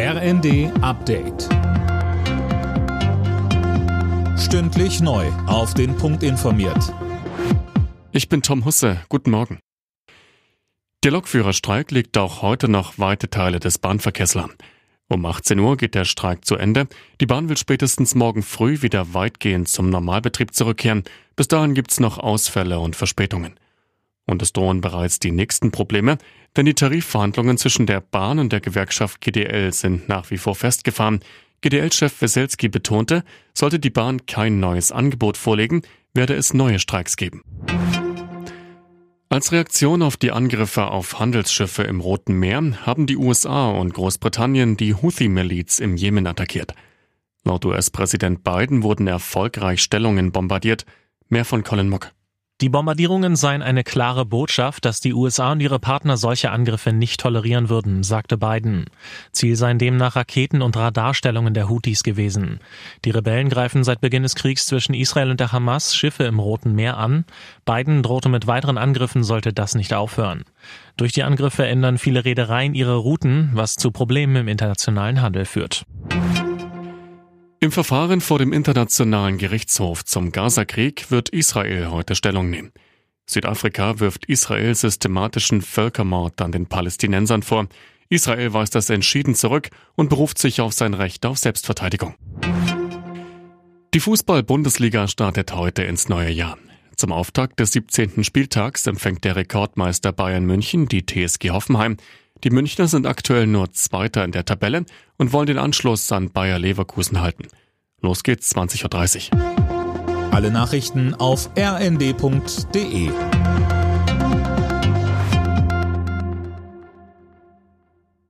RND Update. Stündlich neu. Auf den Punkt informiert. Ich bin Tom Husse. Guten Morgen. Der Lokführerstreik legt auch heute noch weite Teile des Bahnverkehrs lahm. Um 18 Uhr geht der Streik zu Ende. Die Bahn will spätestens morgen früh wieder weitgehend zum Normalbetrieb zurückkehren. Bis dahin gibt's noch Ausfälle und Verspätungen. Und es drohen bereits die nächsten Probleme, denn die Tarifverhandlungen zwischen der Bahn und der Gewerkschaft GDL sind nach wie vor festgefahren. GDL-Chef Weselski betonte, sollte die Bahn kein neues Angebot vorlegen, werde es neue Streiks geben. Als Reaktion auf die Angriffe auf Handelsschiffe im Roten Meer haben die USA und Großbritannien die Houthi-Miliz im Jemen attackiert. Laut US-Präsident Biden wurden erfolgreich Stellungen bombardiert. Mehr von Colin Mock. Die Bombardierungen seien eine klare Botschaft, dass die USA und ihre Partner solche Angriffe nicht tolerieren würden, sagte Biden. Ziel seien demnach Raketen- und Radarstellungen der Houthis gewesen. Die Rebellen greifen seit Beginn des Kriegs zwischen Israel und der Hamas Schiffe im Roten Meer an. Biden drohte mit weiteren Angriffen, sollte das nicht aufhören. Durch die Angriffe ändern viele Reedereien ihre Routen, was zu Problemen im internationalen Handel führt. Im Verfahren vor dem Internationalen Gerichtshof zum Gazakrieg wird Israel heute Stellung nehmen. Südafrika wirft Israel systematischen Völkermord an den Palästinensern vor. Israel weist das entschieden zurück und beruft sich auf sein Recht auf Selbstverteidigung. Die Fußball-Bundesliga startet heute ins neue Jahr. Zum Auftakt des 17. Spieltags empfängt der Rekordmeister Bayern München die TSG Hoffenheim. Die Münchner sind aktuell nur Zweiter in der Tabelle und wollen den Anschluss an Bayer Leverkusen halten. Los geht's 20.30 Uhr. Alle Nachrichten auf rnd.de